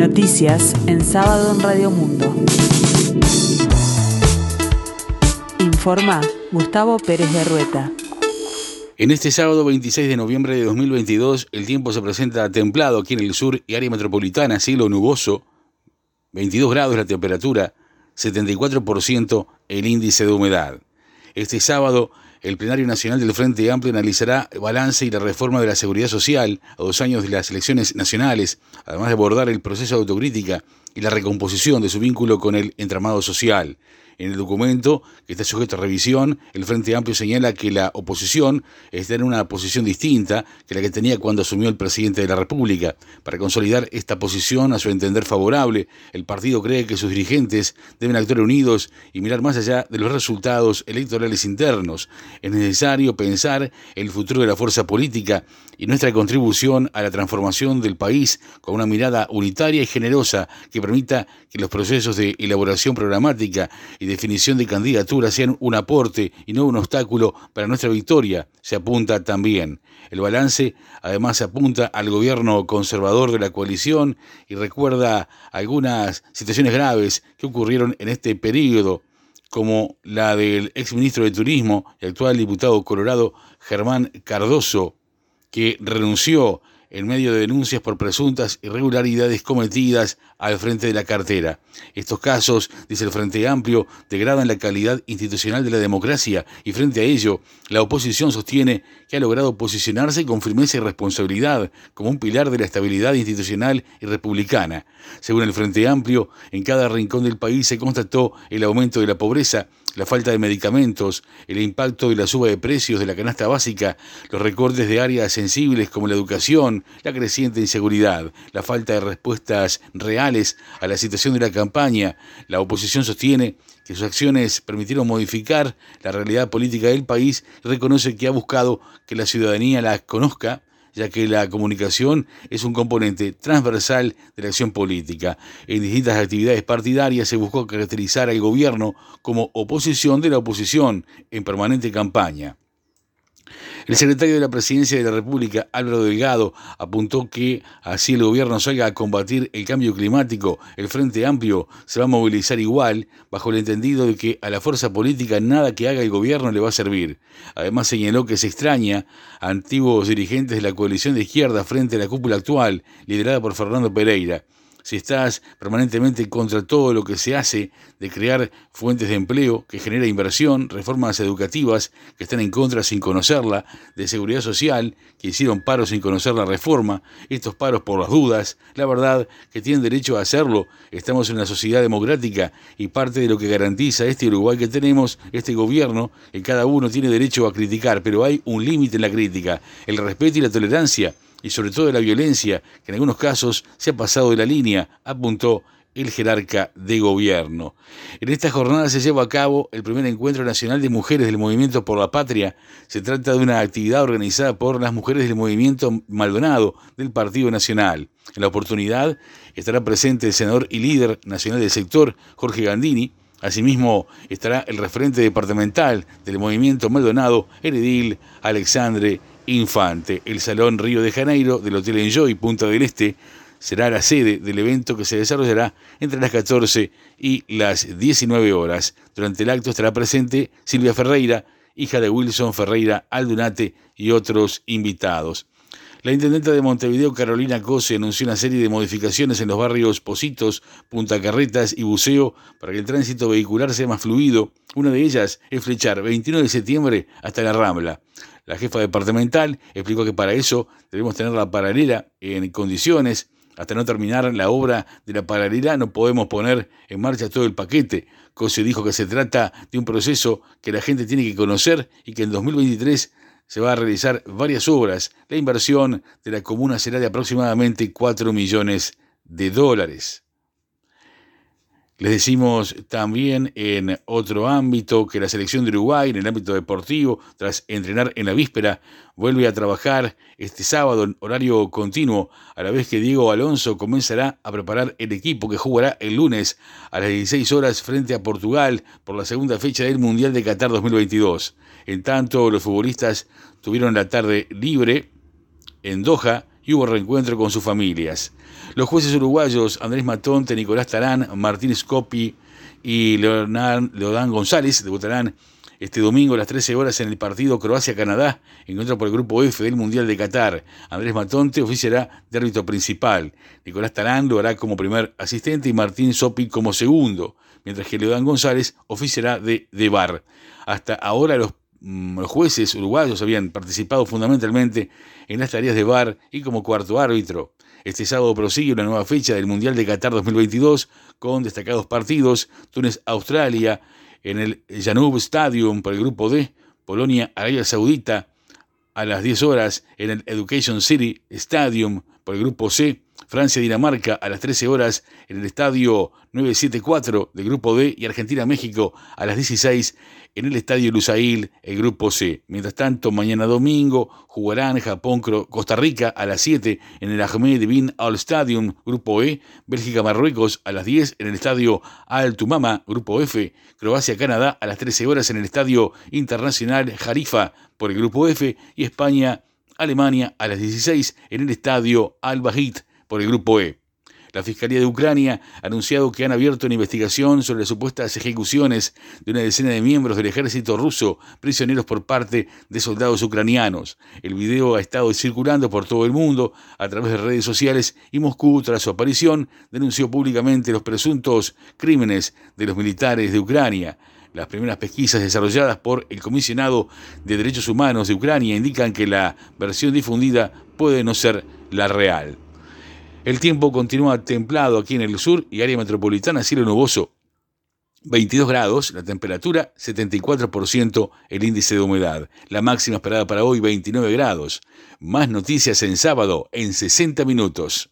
Noticias en sábado en Radio Mundo. Informa Gustavo Pérez de Rueta. En este sábado 26 de noviembre de 2022, el tiempo se presenta templado aquí en el sur y área metropolitana, cielo nuboso, 22 grados la temperatura, 74% el índice de humedad. Este sábado, el Plenario Nacional del Frente Amplio analizará balance y la reforma de la seguridad social a dos años de las elecciones nacionales, además de abordar el proceso de autocrítica y la recomposición de su vínculo con el entramado social. En el documento, que está sujeto a revisión, el Frente Amplio señala que la oposición está en una posición distinta que la que tenía cuando asumió el presidente de la República. Para consolidar esta posición, a su entender favorable, el partido cree que sus dirigentes deben actuar unidos y mirar más allá de los resultados electorales internos. Es necesario pensar el futuro de la fuerza política y nuestra contribución a la transformación del país con una mirada unitaria y generosa que permita que los procesos de elaboración programática y definición de candidaturas sean un aporte y no un obstáculo para nuestra victoria, se apunta también. El balance además apunta al gobierno conservador de la coalición y recuerda algunas situaciones graves que ocurrieron en este periodo como la del exministro de Turismo y actual diputado colorado Germán Cardoso, que renunció en medio de denuncias por presuntas irregularidades cometidas al frente de la cartera. Estos casos, dice el Frente Amplio, degradan la calidad institucional de la democracia y frente a ello, la oposición sostiene que ha logrado posicionarse con firmeza y responsabilidad como un pilar de la estabilidad institucional y republicana. Según el Frente Amplio, en cada rincón del país se constató el aumento de la pobreza, la falta de medicamentos, el impacto de la suba de precios de la canasta básica, los recortes de áreas sensibles como la educación, la creciente inseguridad, la falta de respuestas reales a la situación de la campaña. La oposición sostiene que sus acciones permitieron modificar la realidad política del país y reconoce que ha buscado que la ciudadanía la conozca ya que la comunicación es un componente transversal de la acción política. En distintas actividades partidarias se buscó caracterizar al gobierno como oposición de la oposición en permanente campaña. El secretario de la Presidencia de la República, Álvaro Delgado, apuntó que así el gobierno salga a combatir el cambio climático, el Frente Amplio se va a movilizar igual, bajo el entendido de que a la fuerza política nada que haga el gobierno le va a servir. Además señaló que se extraña a antiguos dirigentes de la coalición de izquierda frente a la cúpula actual, liderada por Fernando Pereira si estás permanentemente contra todo lo que se hace de crear fuentes de empleo que genera inversión, reformas educativas que están en contra sin conocerla, de seguridad social que hicieron paros sin conocer la reforma, estos paros por las dudas, la verdad que tienen derecho a hacerlo, estamos en una sociedad democrática y parte de lo que garantiza este Uruguay que tenemos, este gobierno, que cada uno tiene derecho a criticar, pero hay un límite en la crítica, el respeto y la tolerancia y sobre todo de la violencia, que en algunos casos se ha pasado de la línea, apuntó el jerarca de gobierno. En esta jornada se lleva a cabo el primer encuentro nacional de mujeres del Movimiento por la Patria. Se trata de una actividad organizada por las mujeres del Movimiento Maldonado del Partido Nacional. En la oportunidad estará presente el senador y líder nacional del sector, Jorge Gandini. Asimismo estará el referente departamental del Movimiento Maldonado, Heredil Alexandre Infante. El Salón Río de Janeiro del Hotel Enjoy Punta del Este será la sede del evento que se desarrollará entre las 14 y las 19 horas. Durante el acto estará presente Silvia Ferreira, hija de Wilson Ferreira Aldunate y otros invitados. La intendenta de Montevideo, Carolina Cose, anunció una serie de modificaciones en los barrios Positos, Punta Carretas y Buceo para que el tránsito vehicular sea más fluido. Una de ellas es flechar 21 de septiembre hasta la Rambla. La jefa departamental explicó que para eso debemos tener la paralela en condiciones. Hasta no terminar la obra de la paralela no podemos poner en marcha todo el paquete. Cose dijo que se trata de un proceso que la gente tiene que conocer y que en 2023 se va a realizar varias obras. La inversión de la comuna será de aproximadamente 4 millones de dólares. Les decimos también en otro ámbito que la selección de Uruguay, en el ámbito deportivo, tras entrenar en la víspera, vuelve a trabajar este sábado en horario continuo, a la vez que Diego Alonso comenzará a preparar el equipo que jugará el lunes a las 16 horas frente a Portugal por la segunda fecha del Mundial de Qatar 2022. En tanto, los futbolistas tuvieron la tarde libre en Doha y hubo reencuentro con sus familias. Los jueces uruguayos Andrés Matonte, Nicolás Tarán, Martín Scopi y Leodán González debutarán este domingo a las 13 horas en el partido Croacia-Canadá, encuentro por el grupo F del Mundial de Qatar. Andrés Matonte oficiará de árbitro principal. Nicolás Tarán lo hará como primer asistente y Martín Sopi como segundo, mientras que Leodán González oficiará de, de bar. Hasta ahora los, los jueces uruguayos habían participado fundamentalmente en las tareas de bar y como cuarto árbitro. Este sábado prosigue una nueva fecha del Mundial de Qatar 2022 con destacados partidos. Túnez-Australia, en el Janub Stadium por el grupo D, Polonia, Arabia Saudita, a las 10 horas en el Education City Stadium por el grupo C, Francia-Dinamarca a las 13 horas en el estadio 974 del grupo D y Argentina-México a las 16 en el estadio Lusail, el grupo C. Mientras tanto, mañana domingo jugarán Japón-Costa Rica a las 7 en el Ahmed Bin Al Stadium, grupo E, Bélgica-Marruecos a las 10 en el estadio Al Tumama, grupo F, Croacia-Canadá a las 13 horas en el estadio Internacional Jarifa por el grupo F y España-Alemania a las 16 en el estadio Al Bahit por el grupo E. La Fiscalía de Ucrania ha anunciado que han abierto una investigación sobre las supuestas ejecuciones de una decena de miembros del ejército ruso prisioneros por parte de soldados ucranianos. El video ha estado circulando por todo el mundo a través de redes sociales y Moscú, tras su aparición, denunció públicamente los presuntos crímenes de los militares de Ucrania. Las primeras pesquisas desarrolladas por el Comisionado de Derechos Humanos de Ucrania indican que la versión difundida puede no ser la real. El tiempo continúa templado aquí en el sur y área metropolitana, cielo nuboso. 22 grados, la temperatura 74%, el índice de humedad. La máxima esperada para hoy 29 grados. Más noticias en sábado en 60 minutos.